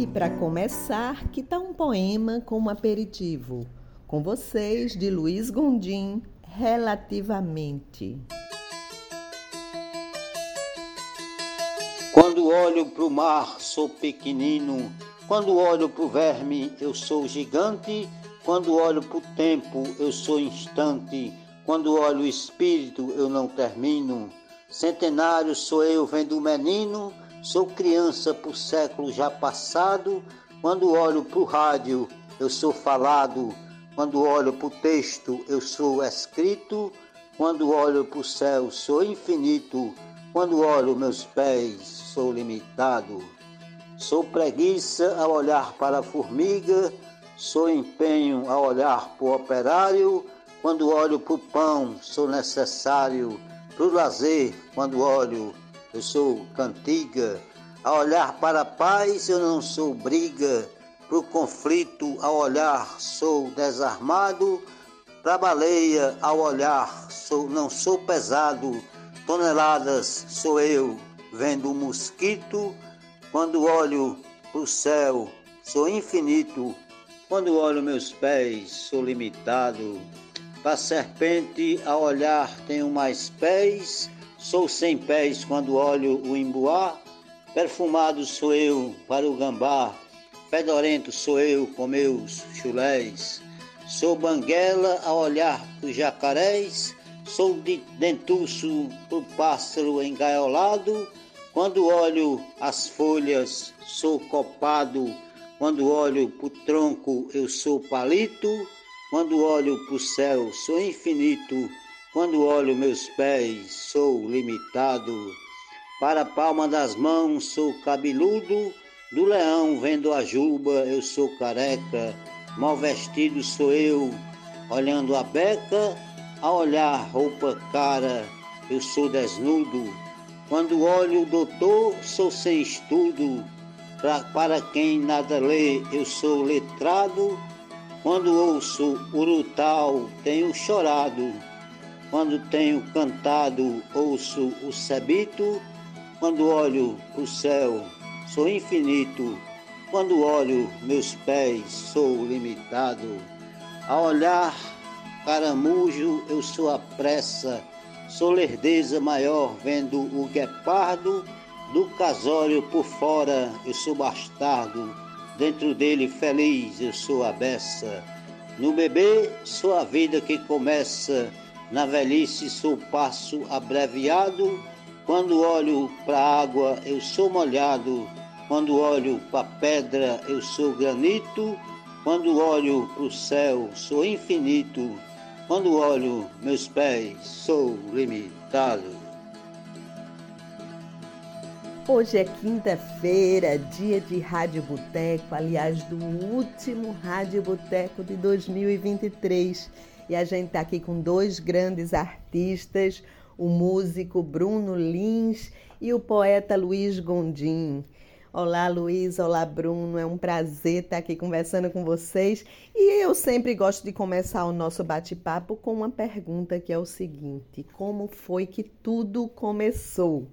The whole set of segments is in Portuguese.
E para começar, que tal um poema como aperitivo? Com vocês, de Luiz Gondim, Relativamente. Quando olho pro mar, sou pequenino. Quando olho pro verme, eu sou gigante. Quando olho pro tempo, eu sou instante. Quando olho o espírito, eu não termino. Centenário sou eu vendo o menino. Sou criança por século já passado. Quando olho pro rádio, eu sou falado. Quando olho pro texto, eu sou escrito. Quando olho pro céu, sou infinito. Quando olho meus pés, sou limitado. Sou preguiça ao olhar para a formiga, sou empenho ao olhar para o operário. Quando olho para o pão, sou necessário. Para o lazer, quando olho, eu sou cantiga. A olhar para a paz, eu não sou briga. Para o conflito, ao olhar, sou desarmado. Para a baleia, ao olhar, sou, não sou pesado toneladas sou eu vendo um mosquito. Quando olho para o céu, sou infinito. Quando olho meus pés, sou limitado. Para a serpente, a olhar, tenho mais pés. Sou sem pés quando olho o emboá. Perfumado sou eu para o gambá. Fedorento sou eu com meus chulés. Sou banguela a olhar os jacarés. Sou de dentuço pro pássaro engaiolado. Quando olho as folhas, sou copado. Quando olho pro tronco, eu sou palito. Quando olho pro céu, sou infinito. Quando olho meus pés, sou limitado. Para a palma das mãos, sou cabeludo. Do leão vendo a juba, eu sou careca. Mal vestido sou eu, olhando a beca a olhar roupa cara, eu sou desnudo. Quando olho o doutor, sou sem estudo. Pra, para quem nada lê, eu sou letrado. Quando ouço urutau, tenho chorado. Quando tenho cantado, ouço o sebito. Quando olho o céu, sou infinito. Quando olho meus pés, sou limitado. A olhar caramujo, eu sou a pressa, sou lerdeza maior vendo o guepardo, do casório por fora eu sou bastardo, dentro dele feliz eu sou a beça. No bebê sou a vida que começa, na velhice sou passo abreviado, quando olho para a água eu sou molhado, quando olho para a pedra eu sou granito, quando olho para o céu sou infinito, quando olho meus pés, sou limitado. Hoje é quinta-feira, dia de Rádio Boteco, aliás, do último Rádio Boteco de 2023. E a gente está aqui com dois grandes artistas, o músico Bruno Lins e o poeta Luiz Gondim. Olá, Luiz. Olá, Bruno. É um prazer estar aqui conversando com vocês. E eu sempre gosto de começar o nosso bate-papo com uma pergunta que é o seguinte: como foi que tudo começou?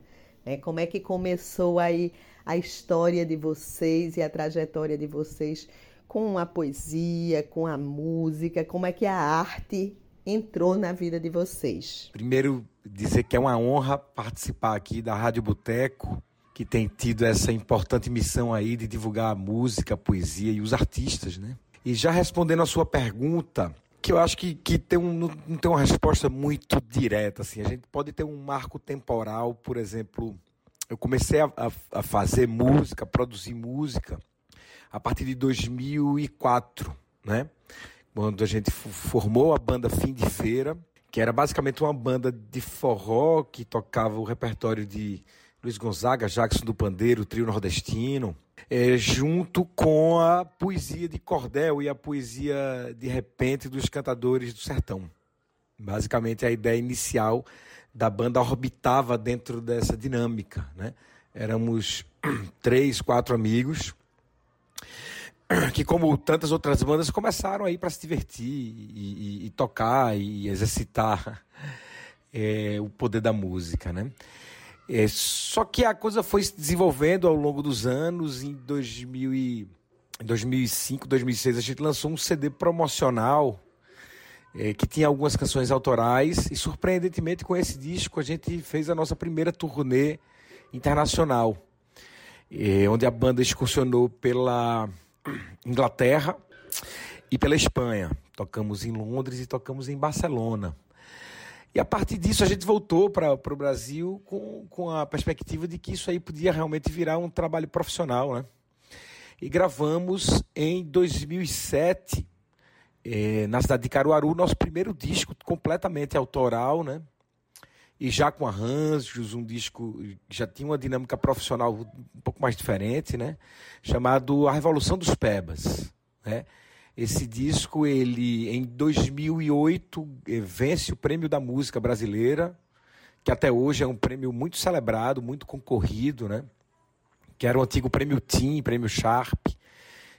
É, como é que começou aí a história de vocês e a trajetória de vocês com a poesia, com a música? Como é que a arte entrou na vida de vocês? Primeiro, dizer que é uma honra participar aqui da Rádio Boteco que tem tido essa importante missão aí de divulgar a música, a poesia e os artistas, né? E já respondendo a sua pergunta, que eu acho que, que tem um, não tem uma resposta muito direta, assim. A gente pode ter um marco temporal, por exemplo, eu comecei a, a, a fazer música, produzir música a partir de 2004, né? Quando a gente formou a banda Fim de Feira, que era basicamente uma banda de forró que tocava o repertório de Luiz Gonzaga, Jackson do Pandeiro, Trio Nordestino. é, junto com a poesia de cordel e a poesia de repente dos cantadores do sertão. Basicamente, a ideia inicial da banda orbitava dentro dessa dinâmica. Né? Éramos três, quatro amigos que, como tantas outras bandas, começaram aí para se divertir e, e, e, tocar e exercitar é, o poder da música, né? É, só que a coisa foi se desenvolvendo ao longo dos anos. Em 2000 e, 2005, 2006, a gente lançou um CD promocional é, que tinha algumas canções autorais. E, surpreendentemente, com esse disco, a gente fez a nossa primeira turnê internacional, onde a banda excursionou pela Inglaterra e pela Espanha. Tocamos em Londres e tocamos em Barcelona. E a partir disso a gente voltou para o Brasil com, com a perspectiva de que isso aí podia realmente virar um trabalho profissional, né? E gravamos em 2007, eh, na cidade de Caruaru, nosso primeiro disco completamente autoral, né? E já com arranjos, um disco já tinha uma dinâmica profissional um pouco mais diferente, né? Chamado A Revolução dos Pebas, né? Esse disco, ele em 2008 eh, vence o Prêmio da Música Brasileira, que até hoje é um prêmio muito celebrado, muito concorrido, né? Que era o antigo Prêmio Tim, Prêmio Sharp,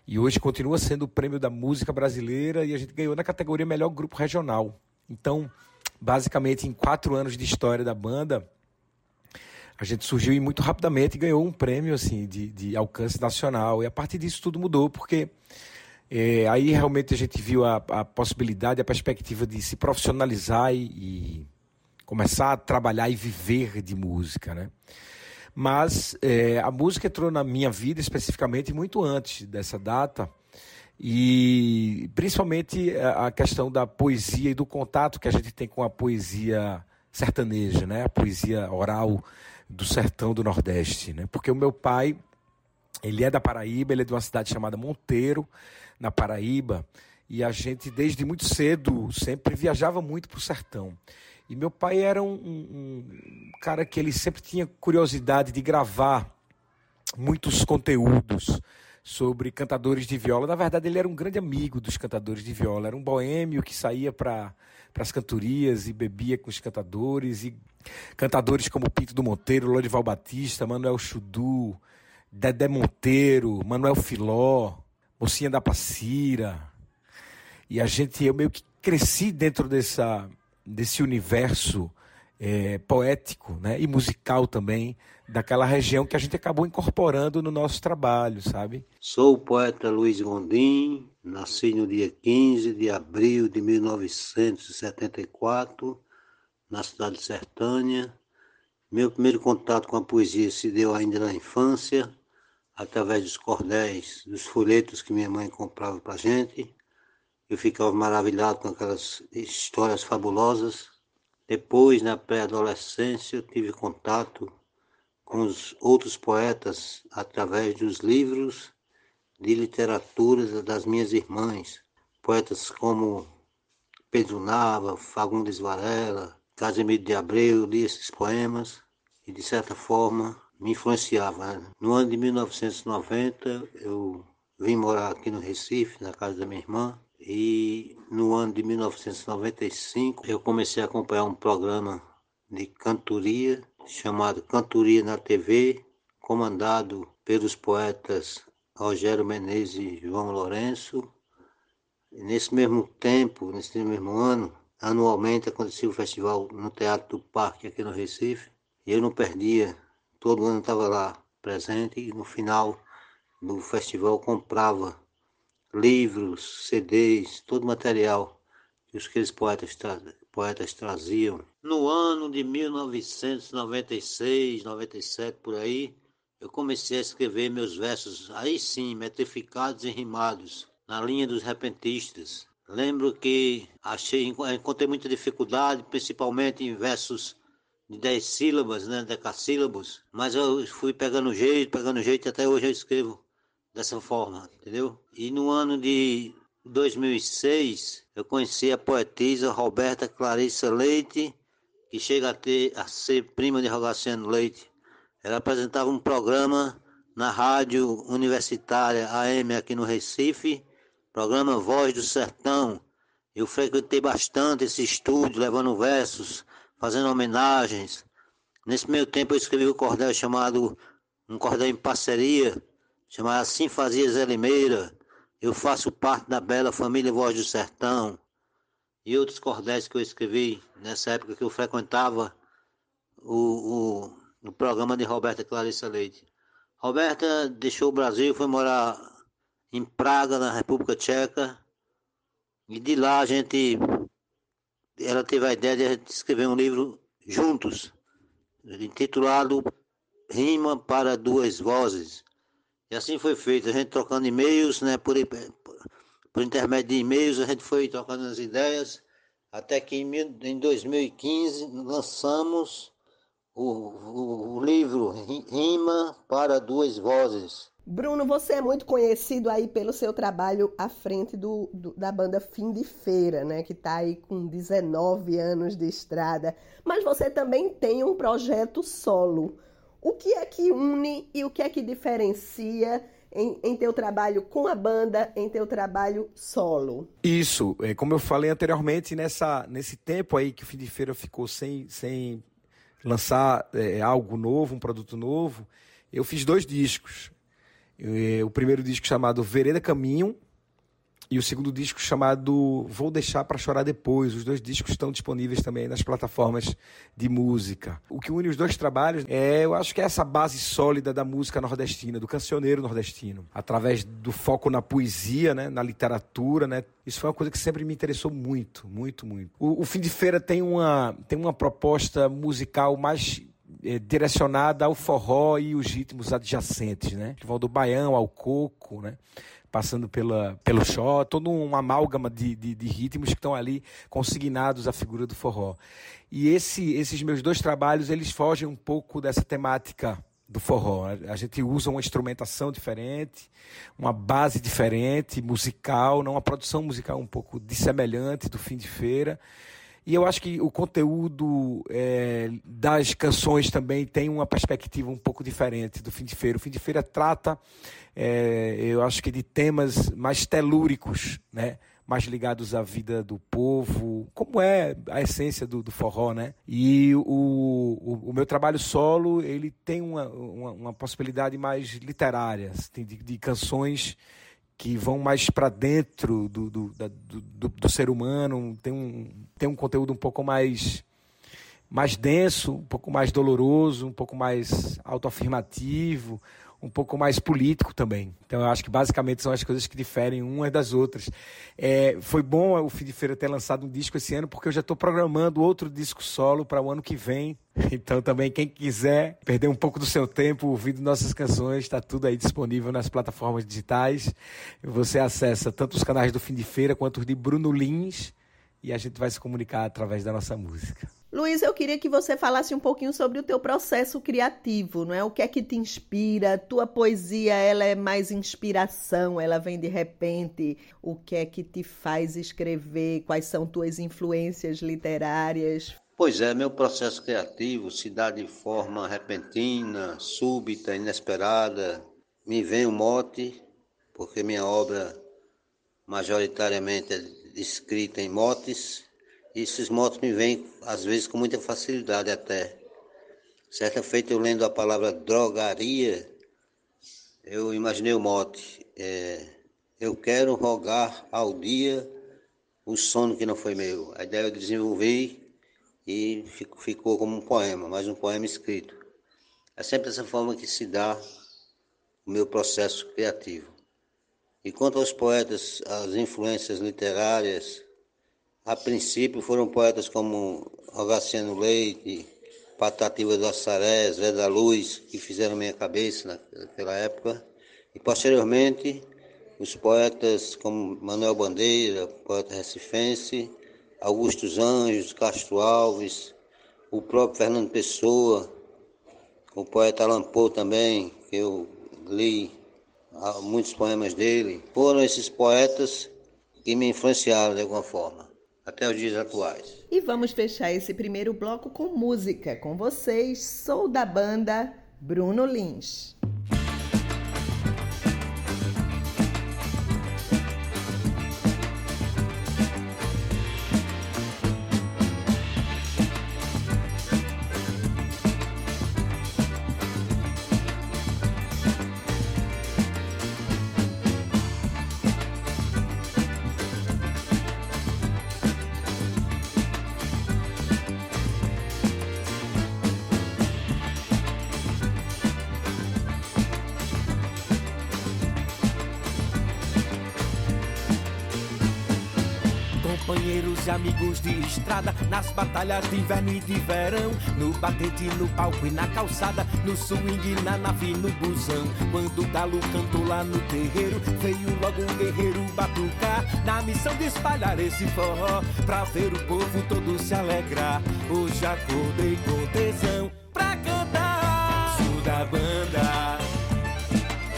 e hoje continua sendo o Prêmio da Música Brasileira e a gente ganhou na categoria Melhor Grupo Regional. Então, basicamente, em quatro anos de história da banda, a gente surgiu e muito rapidamente ganhou um prêmio assim de, de alcance nacional. E a partir disso tudo mudou, porque é, aí realmente a gente viu a, a, possibilidade, a perspectiva de se profissionalizar e, e, começar a trabalhar e viver de música, né? Mas é, a música entrou na minha vida especificamente muito antes dessa data e principalmente a questão da poesia e do contato que a gente tem com a poesia sertaneja, né? A poesia oral do sertão do Nordeste, né? Porque o meu pai ele é da Paraíba, ele é de uma cidade chamada Monteiro, na Paraíba, e a gente, desde muito cedo, sempre viajava muito para o sertão. E meu pai era um, um, um, cara que ele sempre tinha curiosidade de gravar muitos conteúdos sobre cantadores de viola. Na verdade, ele era um grande amigo dos cantadores de viola. Era um boêmio que saía para as cantorias e bebia com os cantadores. E cantadores como Pinto do Monteiro, Lorival Batista, Manuel Chudu, Dedé Monteiro, Manuel Filó, Mocinha da Passira. E a gente, eu meio que cresci dentro dessa, desse universo é, poético né, e musical também, daquela região que a gente acabou incorporando no nosso trabalho, sabe? Sou o poeta Luiz Gondim, nasci no dia 15 de abril de 1974, na cidade de Sertânia. Meu primeiro contato com a poesia se deu ainda na infância, através dos cordéis, dos folhetos que minha mãe comprava para gente. Eu ficava maravilhado com aquelas histórias fabulosas. Depois, na pré-adolescência, tive contato com os outros poetas através dos livros de literatura das minhas irmãs. Poetas como Pedro Nava, Fagundes Varela, Casimiro de Abreu, li esses poemas e, de certa forma, me influenciava. Né? No ano de 1990, eu vim morar aqui no Recife, na casa da minha irmã, e no ano de 1995 eu comecei a acompanhar um programa de cantoria chamado Cantoria na TV, comandado pelos poetas Rogério Menezes e João Lourenço. E nesse mesmo tempo, nesse mesmo ano, anualmente acontecia o festival no Teatro do Parque aqui no Recife, e eu não perdia todo ano estava lá presente e no final do festival comprava livros, CDs, todo material que aqueles poetas, tra poetas traziam. No ano de 1996, 97 por aí, eu comecei a escrever meus versos, aí sim, metrificados e rimados, na linha dos repentistas. Lembro que achei, encontrei muita dificuldade, principalmente em versos de dez sílabas, né, decassílabos, mas eu fui pegando jeito, pegando jeito, até hoje eu escrevo dessa forma, entendeu? E no ano de 2006, eu conheci a poetisa Roberta Clarissa Leite, que chega a, ter, a ser prima de Rogaciano Leite. Ela apresentava um programa na rádio universitária AM aqui no Recife, programa Voz do Sertão. Eu frequentei bastante esse estúdio, levando versos, fazendo homenagens. Nesse meio tempo eu escrevi um cordel chamado, um cordel em parceria, chamado Assim Fazia Zé Limeira. Eu faço parte da bela família Voz do Sertão. E outros cordéis que eu escrevi nessa época que eu frequentava o, o, o programa de Roberta Clarissa Leite. Roberta deixou o Brasil, foi morar em Praga, na República Tcheca, e de lá a gente, ela teve a ideia de escrever um livro juntos, intitulado Rima para Duas Vozes. E assim foi feito, a gente trocando e-mails, né, por, por intermédio de e-mails, a gente foi trocando as ideias, até que em, em 2015 lançamos o, o, o livro Rima para Duas Vozes. Bruno, você é muito conhecido aí pelo seu trabalho à frente do, do, da banda Fim de Feira, né? Que está aí com 19 anos de estrada. Mas você também tem um projeto solo. O que é que une e o que é que diferencia em, em teu trabalho com a banda, em teu trabalho solo? Isso, é, como eu falei anteriormente, nessa, nesse tempo aí que o Fim de Feira ficou sem, sem lançar é, algo novo, um produto novo, eu fiz dois discos. É, o primeiro disco chamado Vereda Caminho e o segundo disco chamado Vou Deixar para Chorar Depois. Os dois discos estão disponíveis também nas plataformas de música. O que une os dois trabalhos é, eu acho que é essa base sólida da música nordestina, do cancioneiro nordestino, através do foco na poesia, né, na literatura, né. Isso foi uma coisa que sempre me interessou muito, muito, muito. O, o Fim de Feira tem uma, tem uma proposta musical mais é, direcionada ao forró e os ritmos adjacentes, né? Que vão do baião ao coco, né? Passando pela, pelo xó, todo um amálgama de, de, de ritmos que estão ali consignados à figura do forró. E esse, esses meus dois trabalhos, eles fogem um pouco dessa temática do forró. A gente usa uma instrumentação diferente, uma base diferente, musical, não uma produção musical um pouco dissemelhante do fim de feira, e eu acho que o conteúdo é, das canções também tem uma perspectiva um pouco diferente do Fim de Feira. O Fim de Feira trata, é, eu acho que de temas mais telúricos, né? mais ligados à vida do povo, como é a essência do, do forró, né? E o, o, o, meu trabalho solo, ele tem uma, uma, uma possibilidade mais literária, assim, de, de canções que vão mais para dentro do, do, do, do, ser humano, tem um, tem um conteúdo um pouco mais, mais denso, um pouco mais doloroso, um pouco mais autoafirmativo, um pouco mais político também. Então eu acho que basicamente são as coisas que diferem umas das outras. É, foi bom o Fim de Feira ter lançado um disco esse ano, porque eu já estou programando outro disco solo para o ano que vem. Então também quem quiser perder um pouco do seu tempo ouvindo nossas canções, está tudo aí disponível nas plataformas digitais. Você acessa tanto os canais do Fim de Feira quanto os de Bruno Lins e a gente vai se comunicar através da nossa música. Luiz, eu queria que você falasse um pouquinho sobre o teu processo criativo, não é? O que é que te inspira? Tua poesia, ela é mais inspiração, ela vem de repente. O que é que te faz escrever? Quais são tuas influências literárias? Pois é, meu processo criativo se dá de forma repentina, súbita, inesperada. Me vem o mote, porque minha obra majoritariamente é escrita em motes esses motos me vêm, às vezes, com muita facilidade até. Certa feita, eu lendo a palavra drogaria, eu imaginei o mote. É, eu quero rogar ao dia o sono que não foi meu. A ideia eu desenvolvi e ficou como um poema, mais um poema escrito. É sempre dessa forma que se dá o meu processo criativo. E quanto aos poetas, as influências literárias, a princípio foram poetas como Rogaciano Leite, Patativa do Assaré, Zé da Luz, que fizeram minha cabeça naquela época. E posteriormente, os poetas como Manuel Bandeira, poeta recifense, Augusto Anjos, Castro Alves, o próprio Fernando Pessoa, o poeta Alan Poe também, que eu li muitos poemas dele. Foram esses poetas que me influenciaram de alguma forma até os dias atuais. E vamos fechar esse primeiro bloco com música. Com vocês, sou da banda Bruno Lins. Companheiros e amigos de estrada, nas batalhas de inverno e de verão, no batente, no palco e na calçada, no swing, na nave, no busão. Quando o galo cantou lá no terreiro, veio logo um guerreiro batucar, na missão de espalhar esse forró, pra ver o povo todo se alegrar. Hoje acordei com tesão pra cantar. Sou da banda,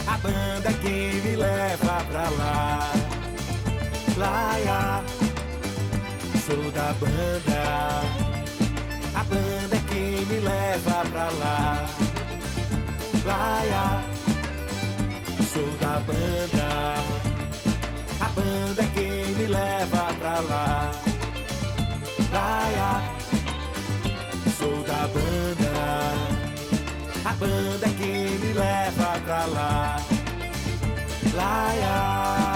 a banda que me leva pra lá. Laia, sou da banda, a banda que me leva pra lá. Laia, sou da banda, a banda que me leva pra lá. Laia, sou da banda, a banda que me leva pra lá. Laia.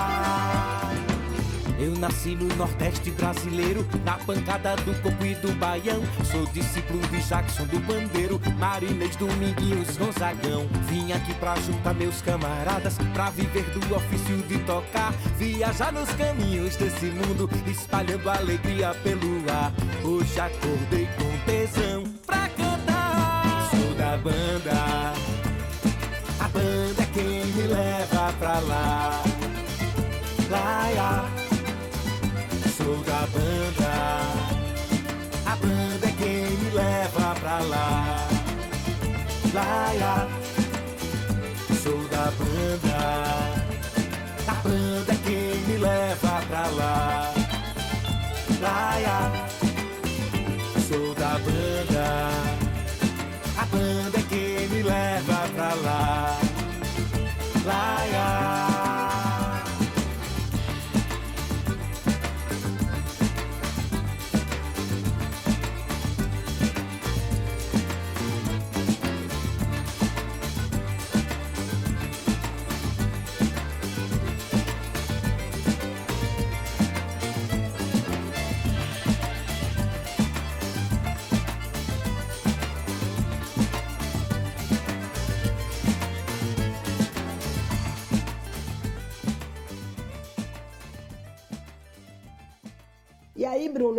Eu nasci no Nordeste brasileiro, na pancada do coco e do baião. Sou discípulo de Jackson do Bandeiro, Marinês Dominguinhos Gonzagão. Vim aqui pra juntar meus camaradas, pra viver do ofício de tocar. Viajar nos caminhos desse mundo, espalhando alegria pelo ar. Hoje acordei com tesão pra cantar. Sou da banda, a banda é quem me leva pra lá. Da banda. A banda é quem me leva pra lá. Laia, sou da banda. A banda é quem me leva pra lá. Laia, sou da banda.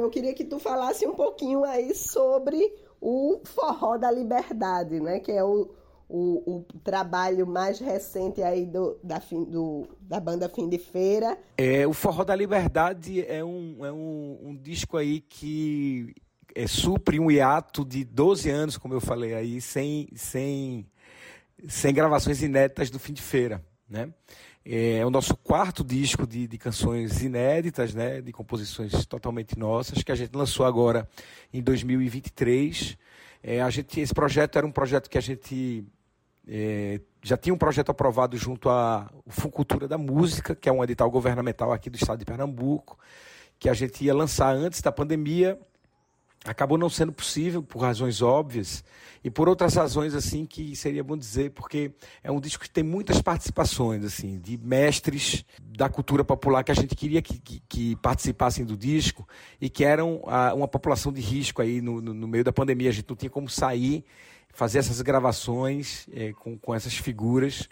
Eu queria que tu falasse um pouquinho aí sobre o Forró da Liberdade, né? Que é o, o, o trabalho mais recente aí do, da, fim, do, da banda Fim de Feira. É, o Forró da Liberdade é um, é um, um disco aí que é, supre um hiato de 12 anos, como eu falei aí, sem, sem, sem gravações inéditas do Fim de Feira, né? É o nosso quarto disco de, de canções inéditas, né, de composições totalmente nossas, que a gente lançou agora em 2023. É, a gente, esse projeto era um projeto que a gente é, já tinha um projeto aprovado junto à Funcultura da Música, que é um edital governamental aqui do estado de Pernambuco, que a gente ia lançar antes da pandemia. Acabou não sendo possível por razões óbvias e por outras razões assim que seria bom dizer, porque é um disco que tem muitas participações assim de mestres da cultura popular que a gente queria que, que, que participassem do disco e que eram a, uma população de risco aí no, no, no, meio da pandemia. A gente não tinha como sair, fazer essas gravações é, com, com essas figuras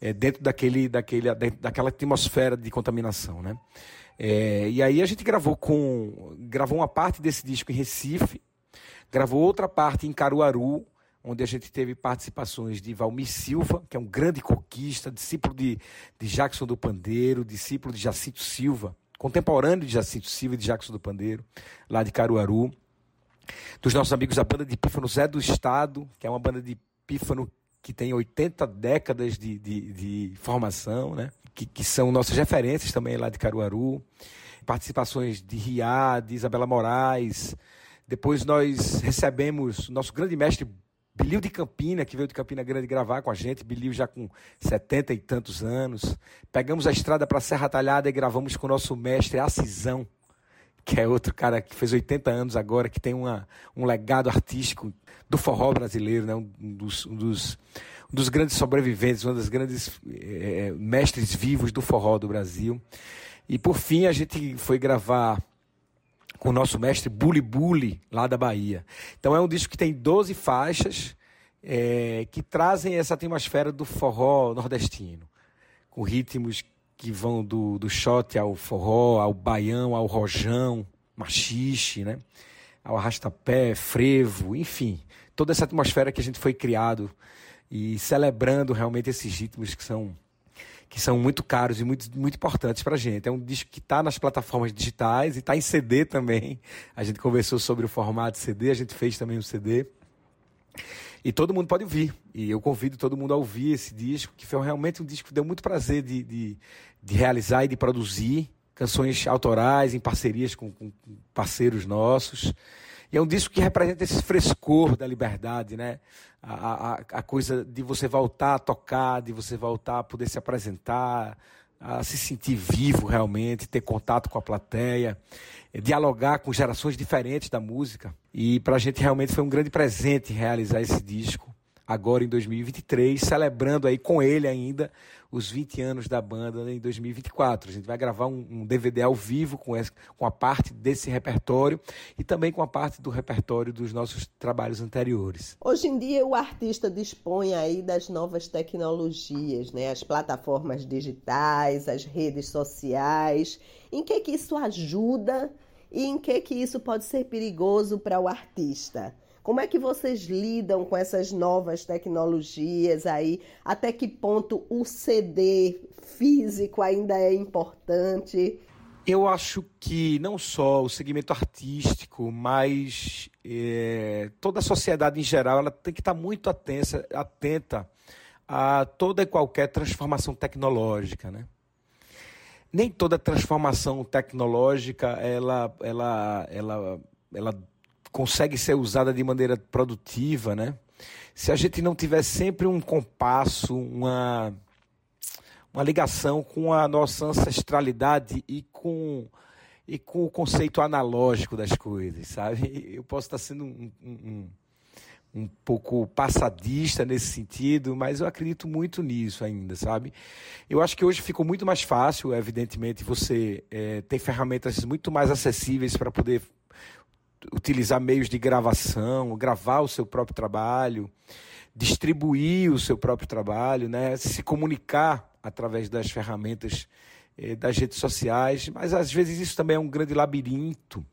é, dentro daquele, daquele, daquela atmosfera de contaminação, né? É, e aí a gente gravou com gravou uma parte desse disco em Recife, gravou outra parte em Caruaru, onde a gente teve participações de Valmir Silva, que é um grande coquista, discípulo de, de Jackson do Pandeiro, discípulo de Jacinto Silva, contemporâneo de Jacinto Silva e de Jackson do Pandeiro, lá de Caruaru. Dos nossos amigos da banda de pífano Zé do Estado, que é uma banda de pífano que tem 80 décadas de, de, de formação, né? Que, que, são nossas referências também lá de Caruaru. Participações de Riá, de Isabela Moraes. Depois nós recebemos nosso grande mestre Bilil de Campina, que veio de Campina Grande gravar com a gente, Bilil já com setenta e tantos anos. Pegamos a estrada para Serra Talhada e gravamos com o nosso mestre Acisão, que é outro cara que fez 80 anos agora, que tem uma, um legado artístico do forró brasileiro, né? um, dos, um dos, um dos grandes sobreviventes, um dos grandes é, mestres vivos do forró do Brasil. E por fim a gente foi gravar com o nosso mestre Bully Bully, lá da Bahia. Então é um disco que tem 12 faixas é, que trazem essa atmosfera do forró nordestino, com ritmos que vão do, do shot ao forró, ao baião, ao rojão, machixe, né? ao arrastapé, frevo, enfim, toda essa atmosfera que a gente foi criado e celebrando realmente esses ritmos que são que são muito caros e muito, muito importantes para a gente. É um disco que está nas plataformas digitais e está em CD também. A gente conversou sobre o formato CD, a gente fez também um CD. E todo mundo pode ouvir. E eu convido todo mundo a ouvir esse disco, que foi realmente um disco que deu muito prazer de, de, de realizar e de produzir. Canções autorais, em parcerias com, com parceiros nossos. E é um disco que representa esse frescor da liberdade, né? A, a, a, coisa de você voltar a tocar, de você voltar a poder se apresentar, a se sentir vivo realmente, ter contato com a plateia, eh, dialogar com gerações diferentes da música. E para a gente realmente foi um grande presente realizar esse disco agora em 2023, celebrando aí com ele ainda os 20 anos da banda em 2024. A gente vai gravar um, um DVD ao vivo com, esse, com a parte desse repertório e também com a parte do repertório dos nossos trabalhos anteriores. Hoje em dia o artista dispõe aí das novas tecnologias, né? As plataformas digitais, as redes sociais. Em que que isso ajuda e em que que isso pode ser perigoso para o artista? Como é que vocês lidam com essas novas tecnologias aí? Até que ponto o CD físico ainda é importante? Eu acho que não só o segmento artístico, mas é, toda a sociedade em geral, ela tem que estar muito atenta, a toda e qualquer transformação tecnológica, né? Nem toda transformação tecnológica ela, ela, ela, ela consegue ser usada de maneira produtiva, né? Se a gente não tiver sempre um compasso, uma, uma ligação com a nossa ancestralidade e com, e com o conceito analógico das coisas, sabe? Eu posso estar sendo um, um, um pouco passadista nesse sentido, mas eu acredito muito nisso ainda, sabe? Eu acho que hoje ficou muito mais fácil, evidentemente, você é, tem ferramentas muito mais acessíveis para poder utilizar meios de gravação, gravar o seu próprio trabalho, distribuir o seu próprio trabalho, né? se comunicar através das ferramentas eh, das redes sociais, mas às vezes isso também é um grande labirinto.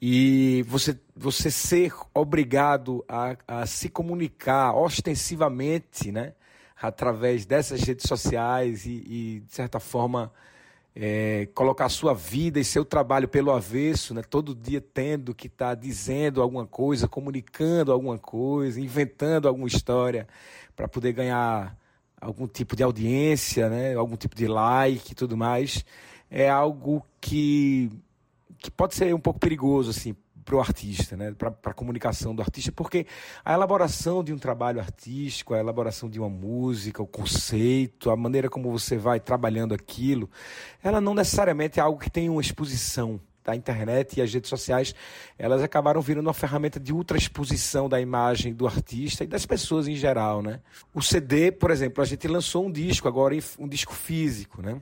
E você, você ser obrigado a, a se comunicar ostensivamente, né? através dessas redes sociais e, e de certa forma, é, colocar sua vida e seu trabalho pelo avesso, né? todo dia tendo que estar tá dizendo alguma coisa, comunicando alguma coisa, inventando alguma história para poder ganhar algum tipo de audiência, né? algum tipo de like e tudo mais, é algo que, que pode ser um pouco perigoso assim, para o artista, né? para a comunicação do artista, porque a elaboração de um trabalho artístico, a elaboração de uma música, o conceito, a maneira como você vai trabalhando aquilo, ela não necessariamente é algo que tem uma exposição. A internet e as redes sociais, elas acabaram virando uma ferramenta de ultra exposição da imagem do artista e das pessoas em geral, né? O CD, por exemplo, a gente lançou um disco agora, um disco físico, né?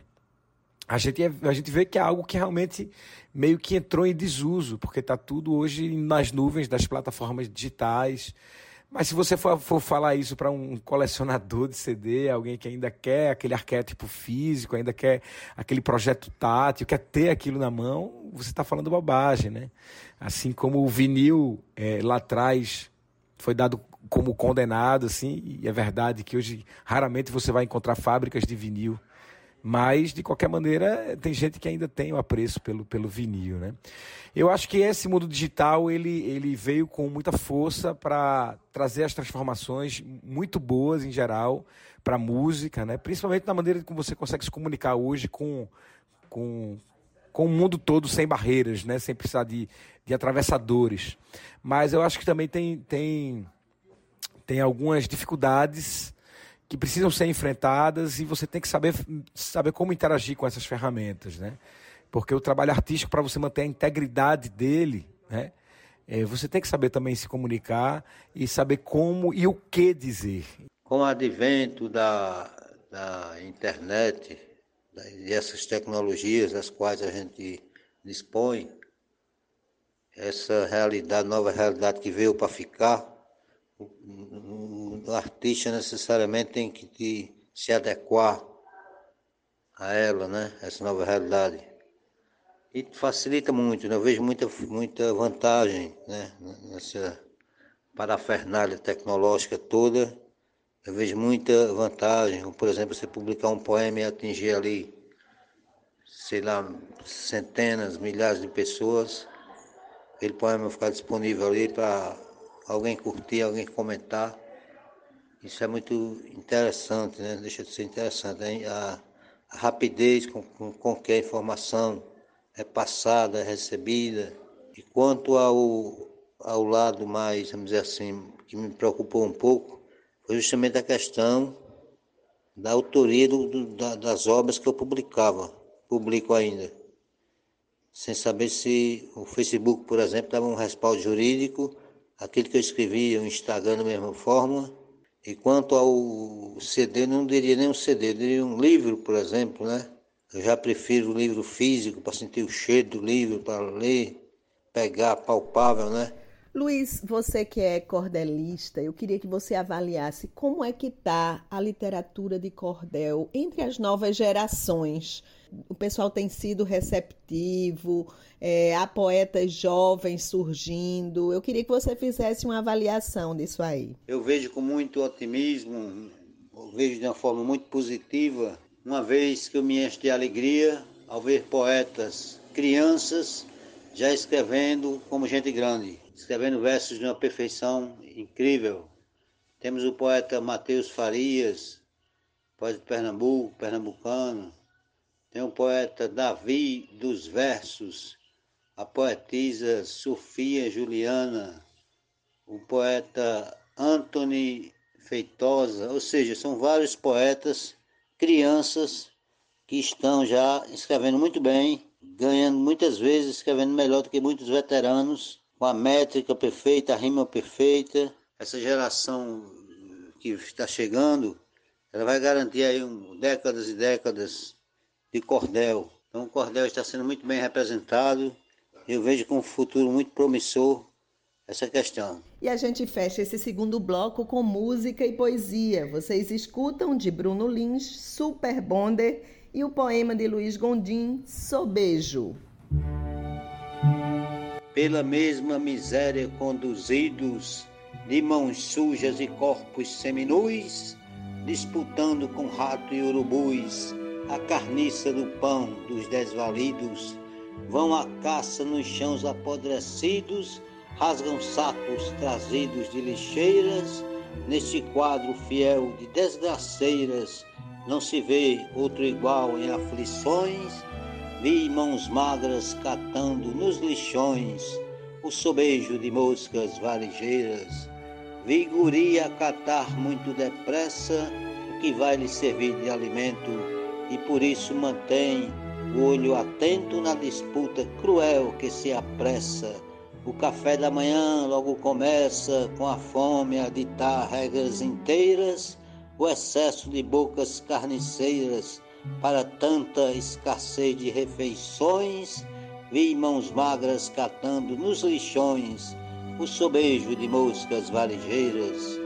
A gente, é, a gente vê que é algo que realmente meio que entrou em desuso, porque está tudo hoje nas nuvens das plataformas digitais. Mas se você for, for falar isso para um colecionador de CD, alguém que ainda quer aquele arquétipo físico, ainda quer aquele projeto tátil, quer ter aquilo na mão, você está falando bobagem, né? Assim como o vinil é, lá atrás foi dado como condenado, assim, e é verdade que hoje raramente você vai encontrar fábricas de vinil mas, de qualquer maneira, tem gente que ainda tem o apreço pelo, pelo vinil, né? Eu acho que esse mundo digital, ele, ele veio com muita força para trazer as transformações muito boas, em geral, para a música, né? Principalmente na maneira como você consegue se comunicar hoje com, com, com o mundo todo sem barreiras, né? Sem precisar de, de atravessadores. Mas eu acho que também tem, tem, tem algumas dificuldades que precisam ser enfrentadas e você tem que saber, saber como interagir com essas ferramentas, né? Porque o trabalho artístico, para você manter a integridade dele, né? É, você tem que saber também se comunicar e saber como e o que dizer. Com o advento da, da internet e essas tecnologias das quais a gente dispõe, essa realidade, nova realidade que veio para ficar, o artista necessariamente tem que se adequar a ela, né? Essa nova realidade. E facilita muito, né? Eu vejo muita, muita vantagem, né? Nessa parafernália tecnológica toda. Eu vejo muita vantagem. Por exemplo, você publicar um poema e atingir ali, sei lá, centenas, milhares de pessoas. Aquele poema ficar disponível ali para alguém curtir, alguém comentar. Isso é muito interessante, né? Deixa de ser interessante. Hein? A, a rapidez com, com, com que a informação é passada, é recebida. E quanto ao, ao lado mais, vamos dizer assim, que me preocupou um pouco, foi justamente a questão da autoria do, do, da, das obras que eu publicava, publico ainda. Sem saber se o Facebook, por exemplo, dava um respaldo jurídico, aquilo que eu escrevia, o Instagram da mesma forma, e quanto ao CD, não diria nem um CD, diria um livro, por exemplo, né? Eu já prefiro o livro físico para sentir o cheiro do livro, para ler, pegar palpável, né? Luiz, você que é cordelista, eu queria que você avaliasse como é que está a literatura de cordel entre as novas gerações o pessoal tem sido receptivo, é, há poetas jovens surgindo. Eu queria que você fizesse uma avaliação disso aí. Eu vejo com muito otimismo, vejo de uma forma muito positiva, uma vez que eu me encho de alegria ao ver poetas, crianças, já escrevendo como gente grande, escrevendo versos de uma perfeição incrível. Temos o poeta Mateus Farias, poeta de Pernambuco, pernambucano, tem o poeta Davi dos Versos, a poetisa Sofia Juliana, o poeta Anthony Feitosa, ou seja, são vários poetas, crianças que estão já escrevendo muito bem, ganhando muitas vezes, escrevendo melhor do que muitos veteranos, com a métrica perfeita, a rima perfeita. Essa geração que está chegando, ela vai garantir aí um, décadas e décadas de cordel. Então o cordel está sendo muito bem representado. Eu vejo com um futuro muito promissor essa questão. E a gente fecha esse segundo bloco com música e poesia. Vocês escutam de Bruno Lins, Super Bonder e o poema de Luiz Gondim, Sobejo. Pela mesma miséria conduzidos, de mãos sujas e corpos seminus, disputando com rato e urubus, a carniça do pão dos desvalidos, vão à caça nos chãos apodrecidos, rasgam sacos trazidos de lixeiras, neste quadro fiel de desgraceiras, não se vê outro igual em aflições, vi mãos magras catando nos lixões o sobejo de moscas varejeiras, vi guria catar muito depressa o que vai lhe servir de alimento e por isso mantém o olho atento na disputa cruel que se apressa. O café da manhã logo começa com a fome a ditar regras inteiras, o excesso de bocas carniceiras para tanta escassez de refeições, vi mãos magras catando nos lixões o sobejo de moscas varejeiras.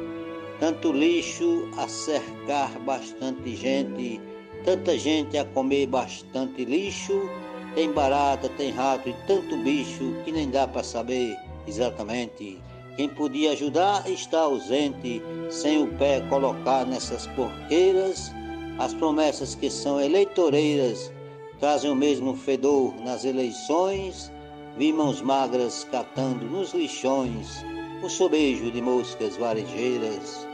Tanto lixo a cercar bastante gente Tanta gente a comer bastante lixo, tem barata, tem rato e tanto bicho que nem dá para saber exatamente. Quem podia ajudar está ausente, sem o pé colocar nessas porqueiras. As promessas que são eleitoreiras trazem o mesmo fedor nas eleições. Vi mãos magras catando nos lixões o sobejo de moscas varejeiras.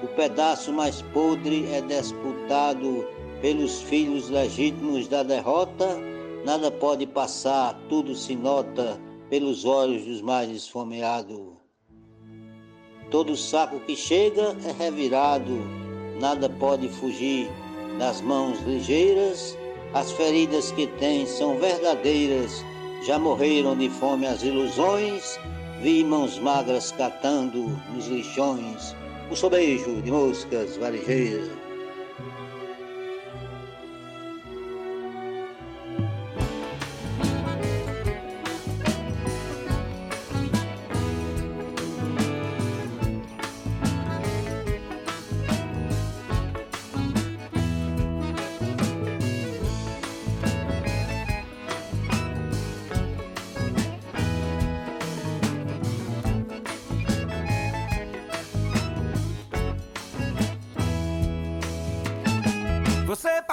O pedaço mais podre é disputado pelos filhos legítimos da derrota, nada pode passar, tudo se nota pelos olhos dos mais esfomeados. Todo saco que chega é revirado, nada pode fugir das mãos ligeiras, as feridas que tem são verdadeiras, já morreram de fome as ilusões, vi mãos magras catando nos lixões, o sobejo de moscas varejeiras.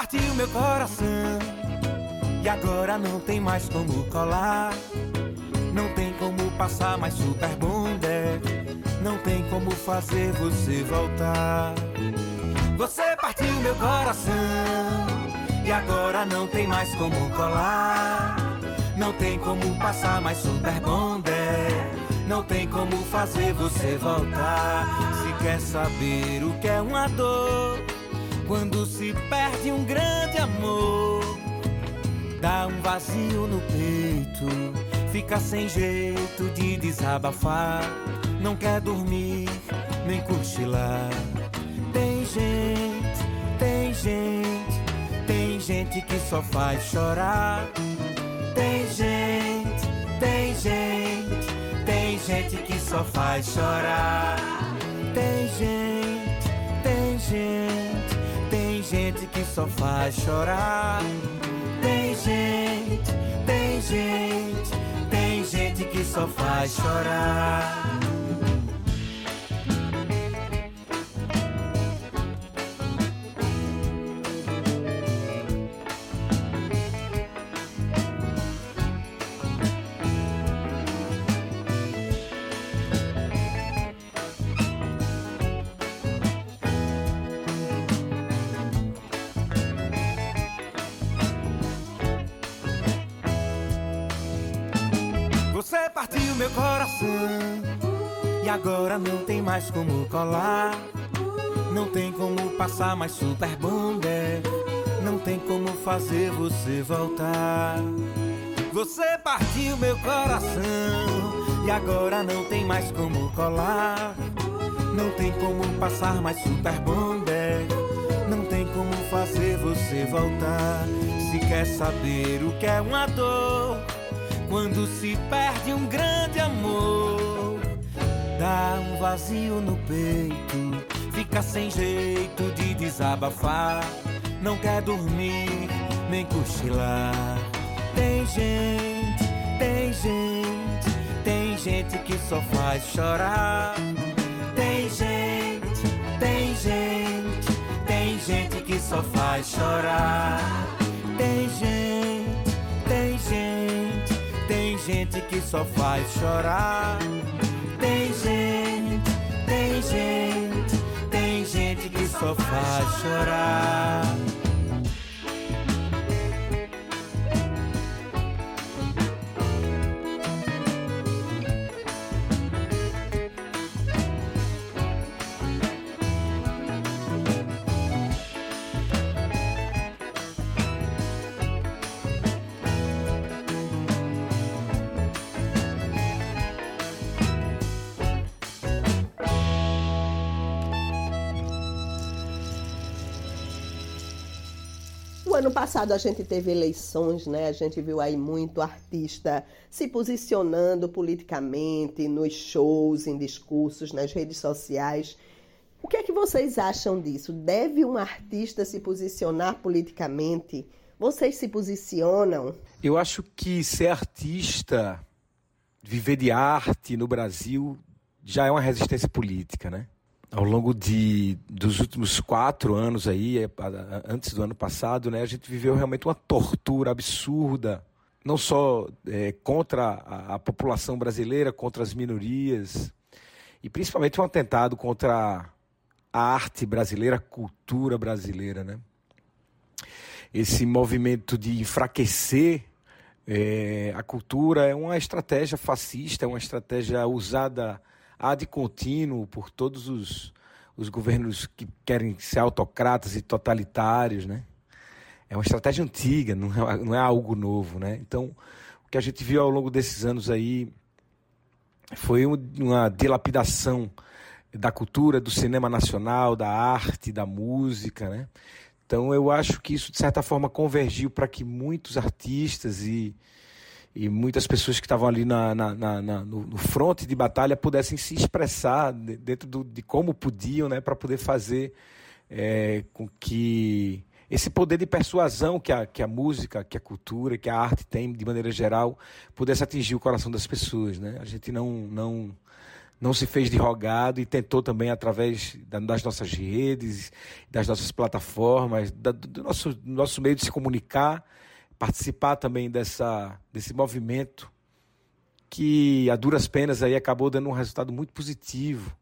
Partiu meu coração e agora não tem mais como colar. Não tem como passar mais super bonder. Não tem como fazer você voltar. Você partiu meu coração e agora não tem mais como colar. Não tem como passar mais super bonder. Não tem como fazer você voltar. Se quer saber o que é uma dor, quando se perde um grande amor, dá um vazio no peito, fica sem jeito de desabafar. Não quer dormir, nem cochilar. Tem gente, tem gente, tem gente que só faz chorar. Tem gente, tem gente, tem gente que só faz chorar. Tem gente, tem gente, que só faz chorar. Tem gente, tem gente, tem gente que só faz chorar. E agora não tem mais como colar. Não tem como passar mais super bonder. Não tem como fazer você voltar. Você partiu meu coração e agora não tem mais como colar. Não tem como passar mais super bonder. Não tem como fazer você voltar. Se quer saber o que é uma dor, quando se perde um grande amor, dá um vazio no peito, fica sem jeito de desabafar. Não quer dormir, nem cochilar. Tem gente, tem gente, tem gente que só faz chorar. Tem gente, tem gente, tem gente que só faz chorar. Tem gente, tem gente, tem gente que só faz chorar. Gente, tem gente que só faz chorar. Ano passado a gente teve eleições, né? A gente viu aí muito artista se posicionando politicamente nos shows, em discursos, nas redes sociais. O que é que vocês acham disso? Deve um artista se posicionar politicamente? Vocês se posicionam? Eu acho que ser artista, viver de arte no Brasil, já é uma resistência política, né? Ao longo de, dos últimos quatro anos aí, é, antes do ano passado, né, a gente viveu realmente uma tortura absurda, não só é, contra a, a população brasileira, contra as minorias, e principalmente um atentado contra a arte brasileira, a cultura brasileira, né? Esse movimento de enfraquecer é, a cultura é uma estratégia fascista, é uma estratégia usada ad contínuo por todos os, os governos que querem ser autocratas e totalitários, né? É uma estratégia antiga, não é, não é algo novo, né? Então, o que a gente viu ao longo desses anos aí foi uma dilapidação da cultura, do cinema nacional, da arte, da música, né? Então, eu acho que isso, de certa forma, convergiu para que muitos artistas e, e muitas pessoas que estavam ali na, na, na, na no, no fronte de batalha pudessem se expressar dentro do, de como podiam, né, para poder fazer é, com que esse poder de persuasão que a, que a música, que a cultura, que a arte tem de maneira geral, pudesse atingir o coração das pessoas. Né? A gente não, não, não se fez de rogado e tentou também, através das nossas redes, das nossas plataformas, do nosso, nosso meio de se comunicar, participar também dessa, desse movimento que, a duras penas, aí acabou dando um resultado muito positivo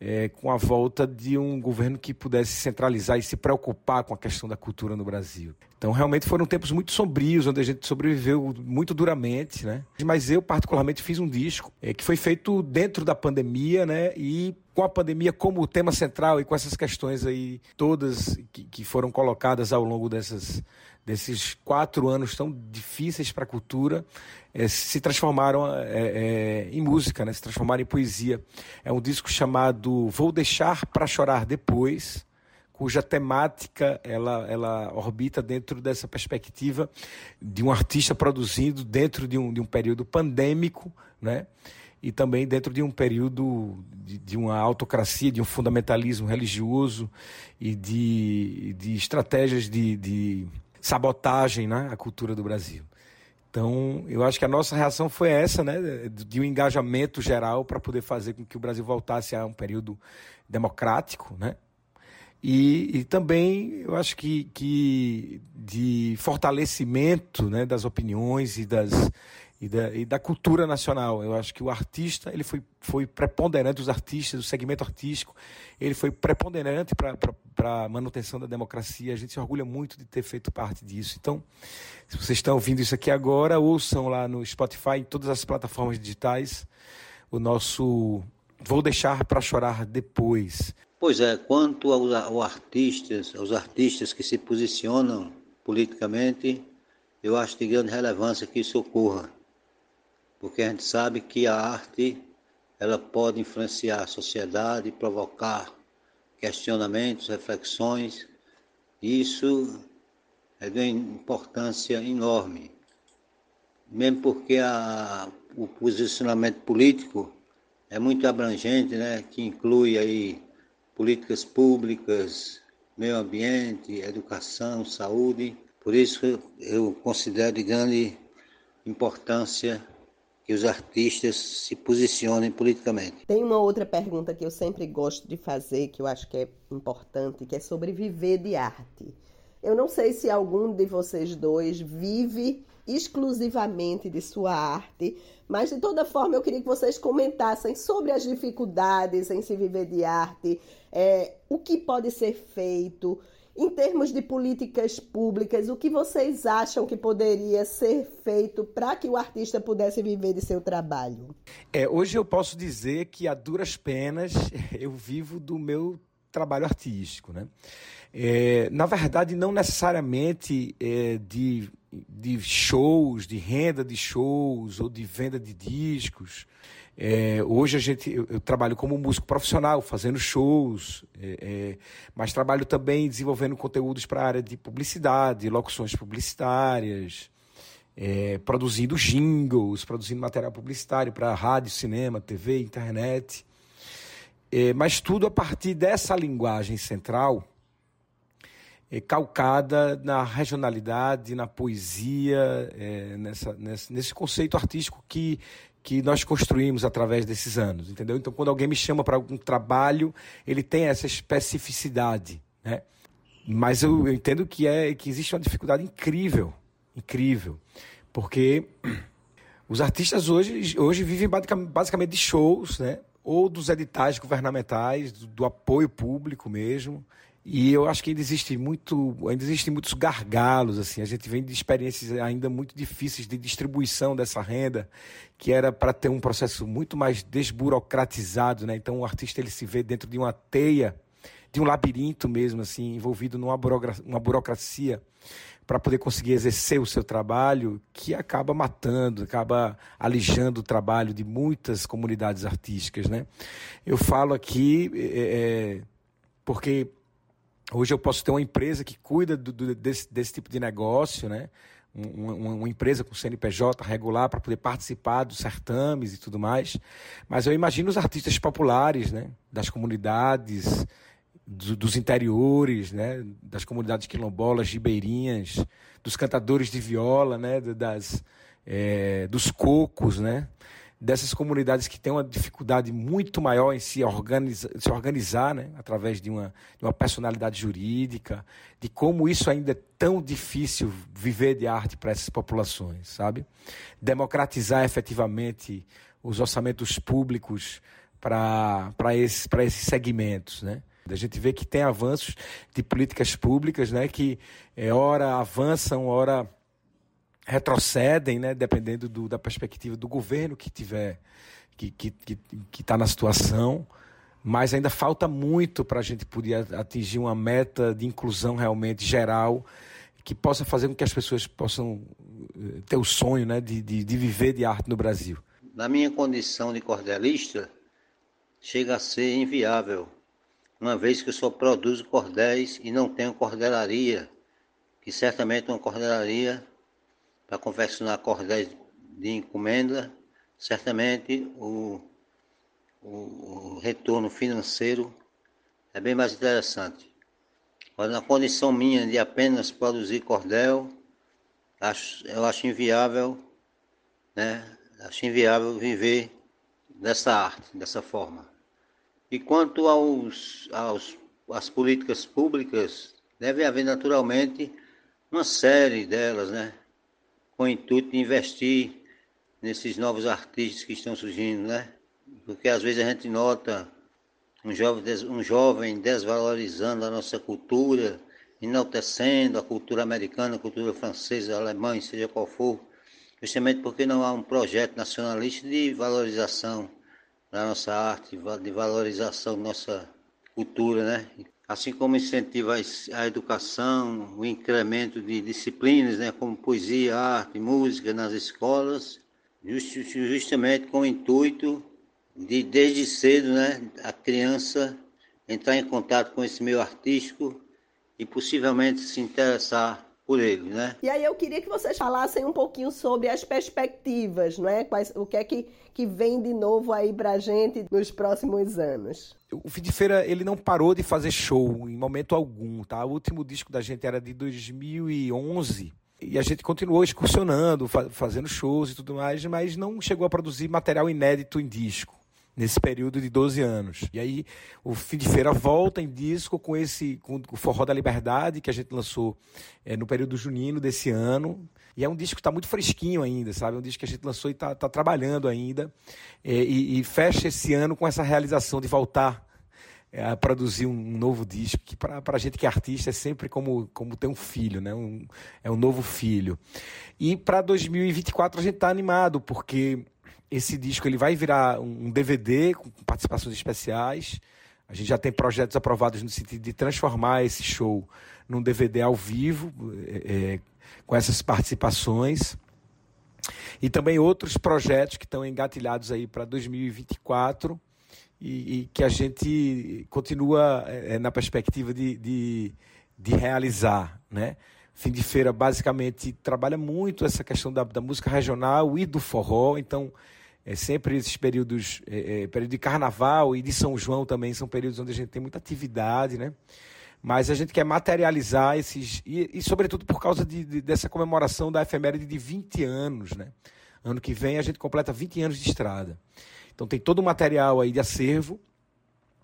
é, com a volta de um governo que pudesse centralizar e se preocupar com a questão da cultura no Brasil. Então, realmente foram tempos muito sombrios, onde a gente sobreviveu muito duramente, né? Mas eu, particularmente, fiz um disco é, que foi feito dentro da pandemia, né? E com a pandemia como tema central e com essas questões aí todas que, que foram colocadas ao longo dessas, desses quatro anos tão difíceis para a cultura, é, se transformaram é, é, em música, né? se transformaram em poesia. É um disco chamado Vou Deixar para Chorar Depois, cuja temática ela, ela orbita dentro dessa perspectiva de um artista produzindo dentro de um, de um período pandêmico, né? e também dentro de um período de, de uma autocracia, de um fundamentalismo religioso e de, de estratégias de, de sabotagem né, à cultura do Brasil. Então, eu acho que a nossa reação foi essa, né, de um engajamento geral para poder fazer com que o Brasil voltasse a um período democrático, né? E, e também eu acho que, que de fortalecimento né, das opiniões e das, e da, e da, cultura nacional. Eu acho que o artista ele foi, foi preponderante, os artistas, o segmento artístico, ele foi preponderante para a manutenção da democracia. A gente se orgulha muito de ter feito parte disso. Então, se vocês estão ouvindo isso aqui agora, ouçam lá no Spotify, em todas as plataformas digitais, o nosso Vou Deixar para Chorar Depois. Pois é, quanto aos, artistas, aos artistas que se posicionam politicamente, eu acho de grande relevância que isso ocorra porque a gente sabe que a arte ela pode influenciar a sociedade, provocar questionamentos, reflexões. Isso é de importância enorme, mesmo porque a, o posicionamento político é muito abrangente, né, que inclui aí políticas públicas, meio ambiente, educação, saúde. Por isso eu considero de grande importância que os artistas se posicionem politicamente. Tem uma outra pergunta que eu sempre gosto de fazer, que eu acho que é importante, que é sobre viver de arte. Eu não sei se algum de vocês dois vive exclusivamente de sua arte, mas de toda forma eu queria que vocês comentassem sobre as dificuldades em se viver de arte, é, o que pode ser feito em termos de políticas públicas, o que vocês acham que poderia ser feito para que o artista pudesse viver de seu trabalho? É, hoje eu posso dizer que a duras penas eu vivo do meu trabalho artístico, né? É, na verdade, não necessariamente é, de, de shows, de renda de shows ou de venda de discos. É, hoje a gente, eu, eu, trabalho como músico profissional, fazendo shows, é, é, mas trabalho também desenvolvendo conteúdos para a área de publicidade, locuções publicitárias, é, produzindo jingles, produzindo material publicitário para rádio, cinema, TV, internet. É, mas tudo a partir dessa linguagem central, calcada na regionalidade, na poesia, nessa, nesse, nesse conceito artístico que que nós construímos através desses anos, entendeu? Então, quando alguém me chama para algum trabalho, ele tem essa especificidade, né? Mas eu, eu entendo que é que existe uma dificuldade incrível, incrível, porque os artistas hoje, hoje vivem basicamente de shows, né? Ou dos editais governamentais, do, do apoio público mesmo, e eu acho que ainda existe muito, ainda existem muitos gargalos assim. A gente vem de experiências ainda muito difíceis de distribuição dessa renda, que era para ter um processo muito mais desburocratizado, né? Então o artista ele se vê dentro de uma teia, de um labirinto mesmo assim, envolvido numa burocracia, uma burocracia para poder conseguir exercer o seu trabalho, que acaba matando, acaba alijando o trabalho de muitas comunidades artísticas, né? Eu falo aqui é, porque Hoje eu posso ter uma empresa que cuida do, do, desse, desse, tipo de negócio, né? Uma, uma, empresa com CNPJ regular para poder participar dos certames e tudo mais. Mas eu imagino os artistas populares, né? Das comunidades, do, dos interiores, né? Das comunidades quilombolas, ribeirinhas, dos cantadores de viola, né? Das, é, dos cocos, né? Dessas comunidades que têm uma dificuldade muito maior em se, se organizar, né, através de uma, de uma personalidade jurídica, de como isso ainda é tão difícil viver de arte para essas populações, sabe? Democratizar efetivamente os orçamentos públicos para esses, esses segmentos, né? A gente vê que tem avanços de políticas públicas, né, que é, ora avançam, ora retrocedem, né, dependendo do, da perspectiva do governo que tiver, que está que, que, que tá na situação. Mas ainda falta muito para a gente poder atingir uma meta de inclusão realmente geral que possa fazer com que as pessoas possam eh, ter o sonho né, de, de, de viver de arte no Brasil. Na minha condição de cordelista, chega a ser inviável, uma vez que eu só produzo cordéis e não tenho cordelaria, que certamente uma cordelaria para confeccionar cordéis de encomenda, certamente o, o, o, retorno financeiro é bem mais interessante. Mas na condição minha de apenas produzir cordel, acho, eu acho inviável, né? Acho inviável viver dessa arte, dessa forma. E quanto aos, aos às políticas públicas, deve haver naturalmente uma série delas, né? Com o intuito de investir nesses novos artistas que estão surgindo, né? Porque às vezes a gente nota um jovem, um jovem desvalorizando a nossa cultura, enaltecendo a cultura americana, a cultura francesa, alemã, seja qual for, justamente porque não há um projeto nacionalista de valorização da nossa arte, de valorização da nossa cultura, né? assim como incentiva a educação, o incremento de disciplinas, né, como poesia, arte, música nas escolas, justamente com o intuito de, desde cedo, né, a criança entrar em contato com esse meio artístico e possivelmente se interessar por ele, né? E aí eu queria que vocês falassem um pouquinho sobre as perspectivas, não é? Quais, o que é que, que vem de novo aí pra gente nos próximos anos? O Fim de Feira, ele não parou de fazer show em momento algum, tá? O último disco da gente era de 2011 e a gente continuou excursionando, fazendo shows e tudo mais, mas não chegou a produzir material inédito em disco nesse período de 12 anos. E aí o Fim de Feira volta em disco com esse com o Forró da Liberdade que a gente lançou é, no período junino desse ano. E é um disco que está muito fresquinho ainda, sabe? É um disco que a gente lançou e está tá trabalhando ainda. É, e, e, fecha esse ano com essa realização de voltar é, a produzir um novo disco, que para a gente que é artista é sempre como, como ter um filho, né? Um, é um novo filho. E para 2024 a gente está animado, porque esse disco ele vai virar um DVD com participações especiais. A gente já tem projetos aprovados no sentido de transformar esse show num DVD ao vivo, é, é, com essas participações. E também outros projetos que estão engatilhados aí para 2024 e, e, que a gente continua é, é, na perspectiva de, de, de realizar, né? Fim de Feira basicamente trabalha muito essa questão da, da música regional e do forró, então é sempre esses períodos, é, é, período de carnaval e de São João também são períodos onde a gente tem muita atividade, né? Mas a gente quer materializar esses, e, e sobretudo por causa de, de, dessa comemoração da efeméride de 20 anos, né? Ano que vem a gente completa 20 anos de estrada. Então tem todo o material aí de acervo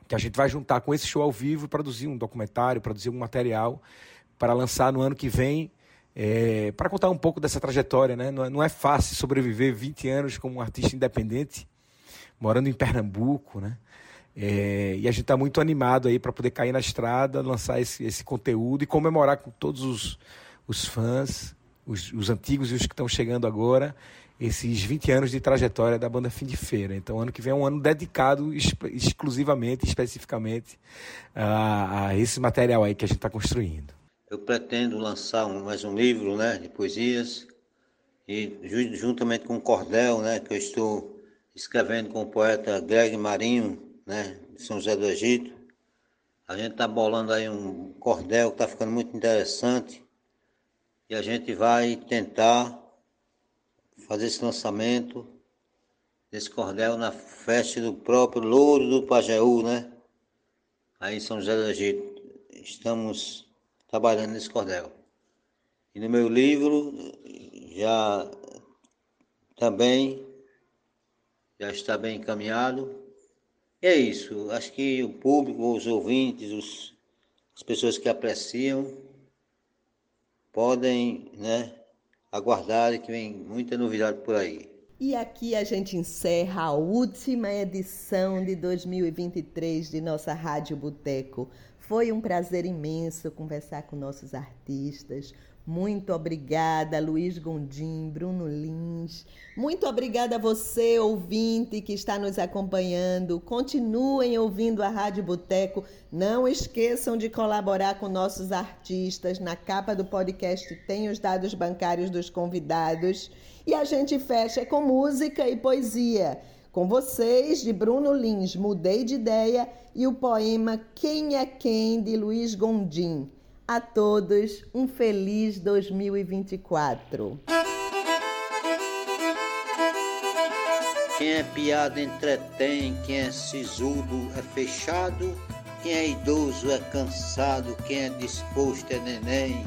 que a gente vai juntar com esse show ao vivo, produzir um documentário, produzir um material para lançar no ano que vem é, para contar um pouco dessa trajetória, né? Não é, não é, fácil sobreviver 20 anos como um artista independente, morando em Pernambuco, né? É, e a gente está muito animado aí para poder cair na estrada, lançar esse, esse conteúdo e comemorar com todos os, os fãs, os, os antigos e os que estão chegando agora, esses 20 anos de trajetória da banda Fim de Feira. Então, ano que vem é um ano dedicado exclusivamente, especificamente a, a esse material aí que a gente está construindo. Eu pretendo lançar um, mais um livro né, de poesias e juntamente com o Cordel, né, que eu estou escrevendo com o poeta Greg Marinho, né, de São José do Egito. A gente está bolando aí um cordel que está ficando muito interessante e a gente vai tentar fazer esse lançamento desse cordel na festa do próprio Louro do Pajeú, né? Aí em São José do Egito. Estamos trabalhando nesse cordel. E no meu livro já também já está bem encaminhado. E é isso, acho que o público, os ouvintes, os, as pessoas que apreciam, podem né, aguardar que vem muita novidade por aí. E aqui a gente encerra a última edição de 2023 de nossa Rádio Boteco. Foi um prazer imenso conversar com nossos artistas. Muito obrigada, Luiz Gondim, Bruno Lins. Muito obrigada a você, ouvinte, que está nos acompanhando. Continuem ouvindo a Rádio Boteco. Não esqueçam de colaborar com nossos artistas. Na capa do podcast tem os dados bancários dos convidados. E a gente fecha com música e poesia. Com vocês, de Bruno Lins, Mudei de Ideia, e o poema Quem é Quem, de Luiz Gondim. A todos, um feliz 2024. Quem é piada entretém, quem é sisudo é fechado, quem é idoso é cansado, quem é disposto é neném,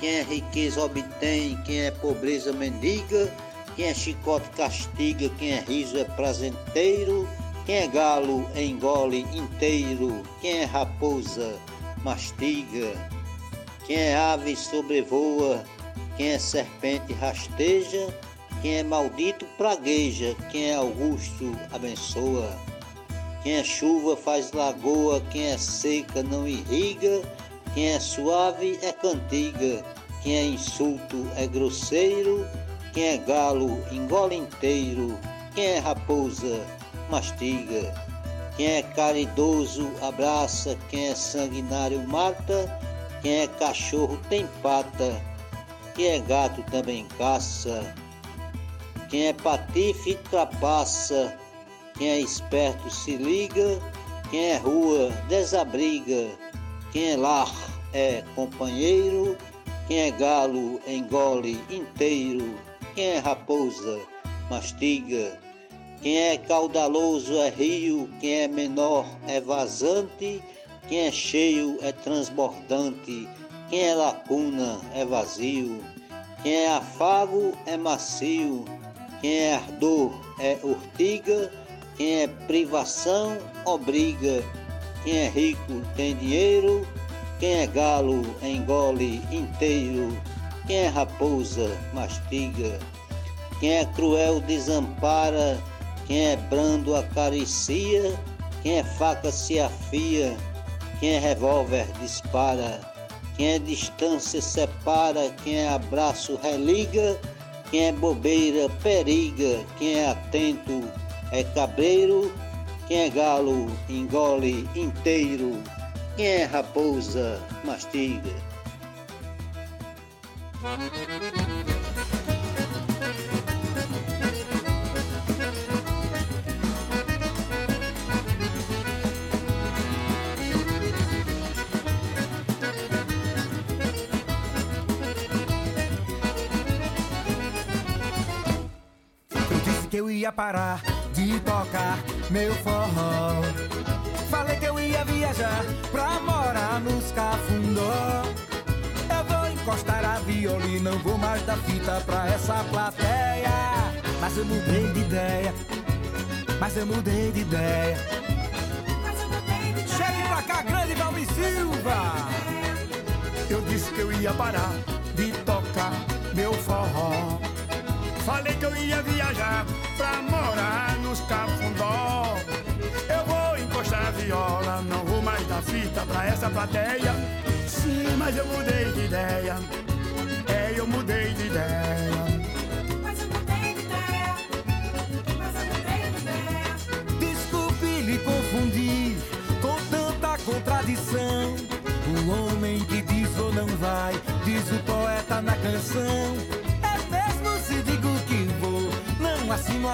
quem é riqueza obtém, quem é pobreza mendiga, quem é chicote castiga, quem é riso é prazenteiro, quem é galo engole inteiro, quem é raposa mastiga, quem é ave sobrevoa, quem é serpente rasteja, quem é maldito pragueja, quem é augusto abençoa. Quem é chuva faz lagoa, quem é seca não irriga, quem é suave é cantiga, quem é insulto é grosseiro, quem é galo, engole inteiro. Quem é raposa, mastiga. Quem é caridoso, abraça. Quem é sanguinário, mata. Quem é cachorro, tem pata. Quem é gato, também caça. Quem é patife, trapaça. Quem é esperto, se liga. Quem é rua, desabriga. Quem é lar, é companheiro. Quem é galo, engole inteiro. Quem é raposa, mastiga. Quem é caudaloso é rio, quem é menor é vazante, quem é cheio é transbordante, quem é lacuna é vazio, quem é afago é macio, quem é ardor é urtiga, quem é privação obriga, quem é rico tem dinheiro, quem é galo engole inteiro. Quem é raposa mastiga, quem é cruel desampara, quem é brando acaricia, quem é faca se afia, quem é revólver dispara, quem é distância separa, quem é abraço religa, quem é bobeira periga, quem é atento é cabreiro, quem é galo engole inteiro, quem é raposa mastiga. Ia parar de tocar meu forró. Falei que eu ia viajar pra morar nos cafundó encostar a viola e não vou mais dar fita pra essa plateia. Mas eu mudei de ideia, mas eu mudei de ideia. Chegue pra cá, grande Valmir Silva. Eu disse que eu ia parar Falei que eu ia viajar pra morar nos cafundó. Eu vou encostar a viola, não vou mais dar fita pra essa plateia. Sim, mas eu mudei de ideia. É, eu mudei de ideia. Mas eu mudei de ideia. Mas eu mudei de ideia. Desculpe lhe confundir com tanta contradição. O homem que diz ou não vai, diz o poeta na canção.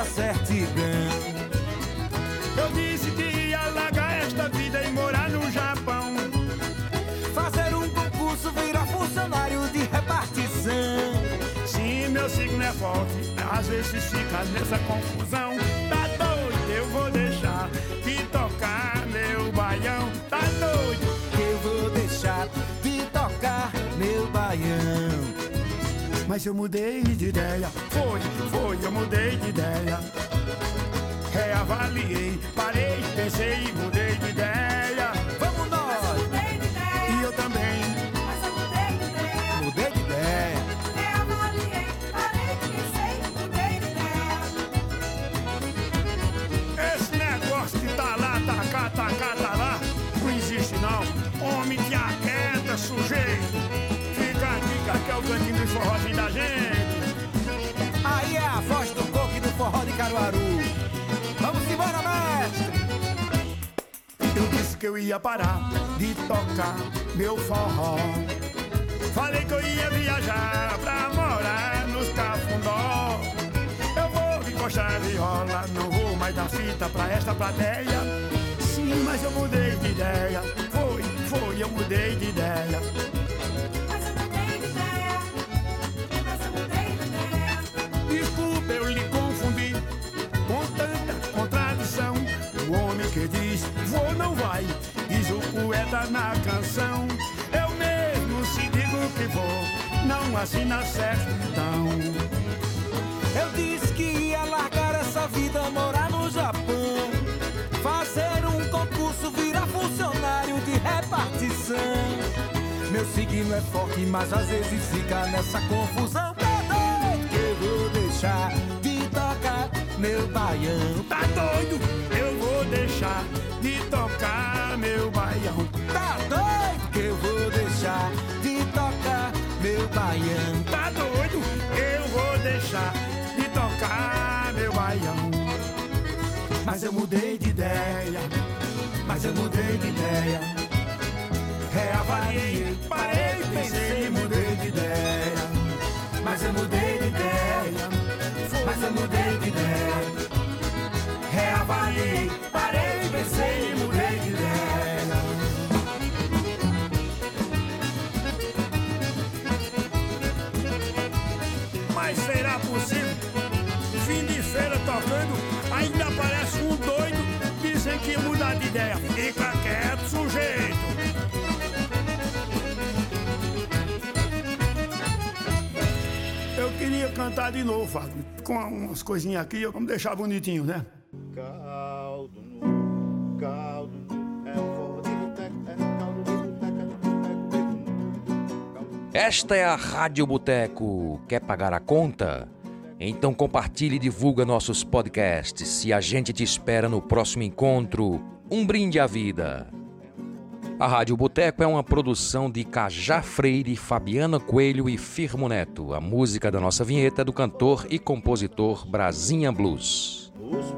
Certidão. Eu disse que ia largar esta vida e morar no Japão. Fazer um concurso, virar funcionário de repartição. Sim, meu signo é forte, às vezes fica nessa confusão. Tá doido, eu vou deixar de tocar meu baião. Tá doido, eu vou deixar de tocar meu baião. Mas eu mudei de ideia, foi, foi, eu mudei de ideia. Reavaliei, parei, pensei e mudei de ideia. Caruaru. Vamos embora, mestre! Eu disse que eu ia parar de tocar meu forró. Falei que eu ia viajar pra morar nos cafundó. Eu vou encostar viola, não vou mais dar fita pra esta plateia. Sim, mas eu mudei de ideia. Foi, foi, eu mudei de ideia. Na canção. Eu mesmo se digo que vou, não assina certidão. Eu disse que ia largar essa vida, morar no Japão. Fazer um concurso, virar funcionário de repartição. Meu signo é forte, mas às vezes fica nessa confusão. Tá que eu vou deixar de tocar meu baião. Tá doido? Eu vou deixar de tocar meu baião. Tá doido que eu vou deixar de tocar meu baião. Tá doido? Eu vou deixar de tocar meu baião. Mas eu mudei de ideia, mas eu mudei de ideia. Reavaliei, parei, pensei, mudei de ideia. Mas eu mudei de ideia, mas eu mudei de ideia. Reavaliei, parei, ideia. Fica quieto, sujeito. Eu queria cantar de novo, Fábio. Com umas coisinhas aqui, vamos deixar bonitinho, né? Caldo no caldo é forró de boteco, é caldo de boteco, é boteco, Esta é a Rádio Boteco. Quer pagar a conta? Então compartilhe e divulga nossos podcasts e a gente te espera no próximo encontro. Um brinde à vida. A Rádio Boteco é uma produção de Cajá Freire, Fabiana Coelho e Firmo Neto. A música da nossa vinheta é do cantor e compositor Brasinha Blues. Os